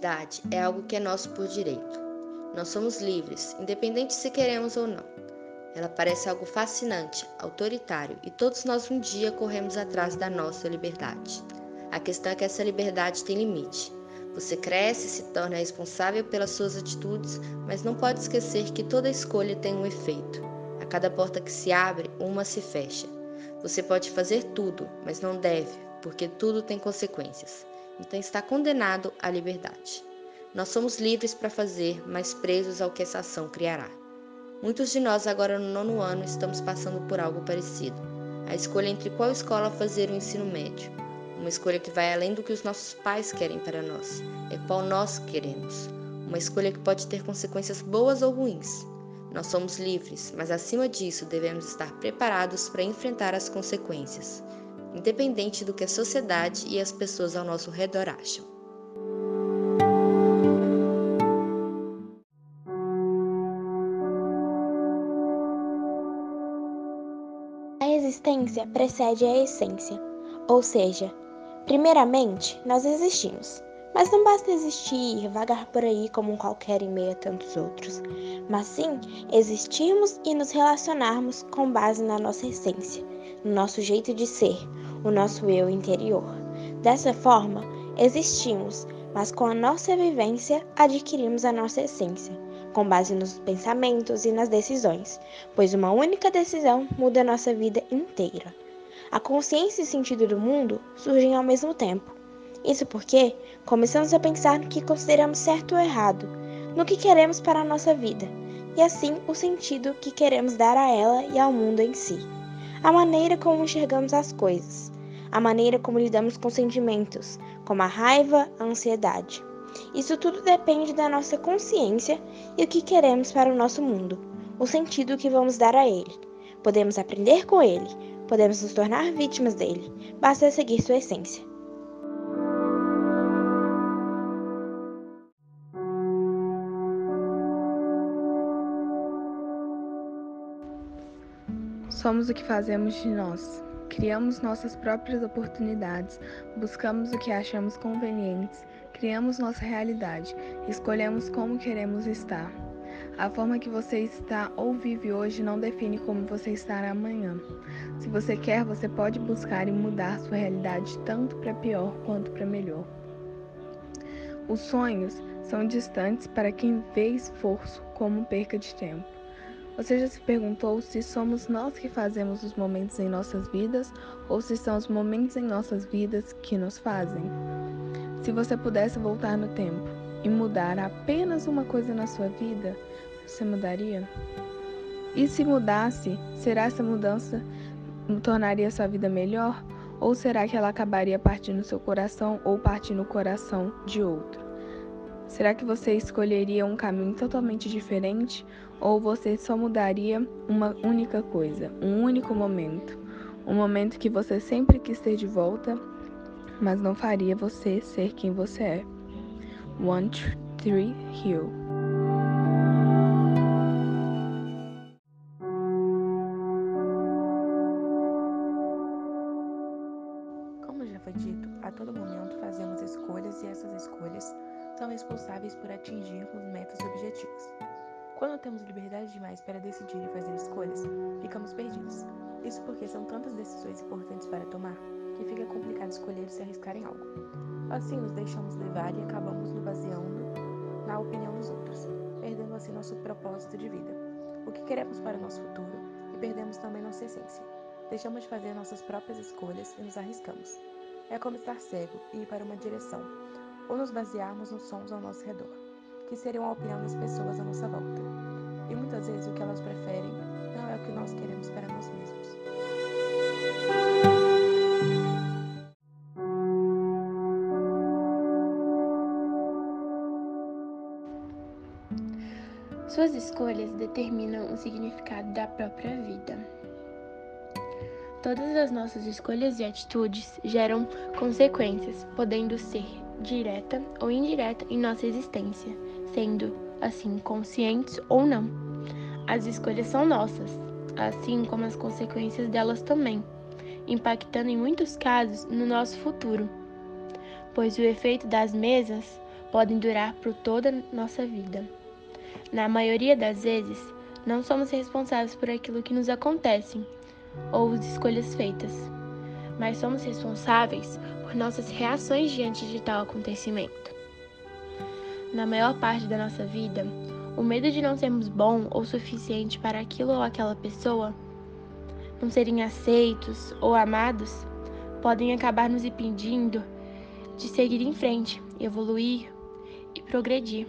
liberdade é algo que é nosso por direito. Nós somos livres, independente se queremos ou não. Ela parece algo fascinante, autoritário, e todos nós um dia corremos atrás da nossa liberdade. A questão é que essa liberdade tem limite. Você cresce e se torna responsável pelas suas atitudes, mas não pode esquecer que toda escolha tem um efeito. A cada porta que se abre, uma se fecha. Você pode fazer tudo, mas não deve, porque tudo tem consequências. Então está condenado à liberdade. Nós somos livres para fazer, mas presos ao que essa ação criará. Muitos de nós, agora no nono ano, estamos passando por algo parecido. A escolha entre qual escola fazer o ensino médio. Uma escolha que vai além do que os nossos pais querem para nós, é qual nós queremos. Uma escolha que pode ter consequências boas ou ruins. Nós somos livres, mas acima disso devemos estar preparados para enfrentar as consequências, independente do que a sociedade e as pessoas ao nosso redor acham. A existência precede a essência, ou seja, primeiramente nós existimos. Mas não basta existir, vagar por aí como um qualquer em meio a tantos outros, mas sim existirmos e nos relacionarmos com base na nossa essência, no nosso jeito de ser, o nosso eu interior. Dessa forma, existimos, mas com a nossa vivência adquirimos a nossa essência, com base nos pensamentos e nas decisões, pois uma única decisão muda a nossa vida inteira. A consciência e o sentido do mundo surgem ao mesmo tempo isso porque começamos a pensar no que consideramos certo ou errado, no que queremos para a nossa vida, e assim o sentido que queremos dar a ela e ao mundo em si. A maneira como enxergamos as coisas, a maneira como lidamos com sentimentos, como a raiva, a ansiedade. Isso tudo depende da nossa consciência e o que queremos para o nosso mundo, o sentido que vamos dar a ele. Podemos aprender com ele, podemos nos tornar vítimas dele, basta seguir sua essência. Somos o que fazemos de nós. Criamos nossas próprias oportunidades, buscamos o que achamos convenientes, criamos nossa realidade, escolhemos como queremos estar. A forma que você está ou vive hoje não define como você estará amanhã. Se você quer, você pode buscar e mudar sua realidade tanto para pior quanto para melhor. Os sonhos são distantes para quem vê esforço como perca de tempo. Você já se perguntou se somos nós que fazemos os momentos em nossas vidas ou se são os momentos em nossas vidas que nos fazem? Se você pudesse voltar no tempo e mudar apenas uma coisa na sua vida, você mudaria? E se mudasse, será essa mudança tornaria sua vida melhor? Ou será que ela acabaria partindo seu coração ou partindo o coração de outro? Será que você escolheria um caminho totalmente diferente ou você só mudaria uma única coisa, um único momento? Um momento que você sempre quis ter de volta, mas não faria você ser quem você é. One, Three Hill. Como já foi dito, a todo momento fazemos escolhas e essas escolhas são responsáveis por atingirmos metas e objetivos. Quando temos liberdade demais para decidir e fazer escolhas, ficamos perdidos. Isso porque são tantas decisões importantes para tomar que fica complicado escolher e se arriscar em algo. Assim, nos deixamos levar e acabamos nos baseando na opinião dos outros, perdendo assim nosso propósito de vida, o que queremos para o nosso futuro e perdemos também nossa essência. Deixamos de fazer nossas próprias escolhas e nos arriscamos. É como estar cego e ir para uma direção, ou nos basearmos nos sons ao nosso redor, que seriam a opinião das pessoas à nossa volta. E muitas vezes o que elas preferem não é o que nós queremos para nós mesmos. Suas escolhas determinam o significado da própria vida. Todas as nossas escolhas e atitudes geram consequências, podendo ser direta ou indireta em nossa existência, sendo assim conscientes ou não. As escolhas são nossas, assim como as consequências delas também, impactando em muitos casos no nosso futuro, pois o efeito das mesas podem durar por toda a nossa vida. Na maioria das vezes, não somos responsáveis por aquilo que nos acontece ou as escolhas feitas, mas somos responsáveis por nossas reações diante de tal acontecimento. Na maior parte da nossa vida, o medo de não sermos bom ou suficiente para aquilo ou aquela pessoa, não serem aceitos ou amados, podem acabar nos impedindo de seguir em frente, evoluir e progredir.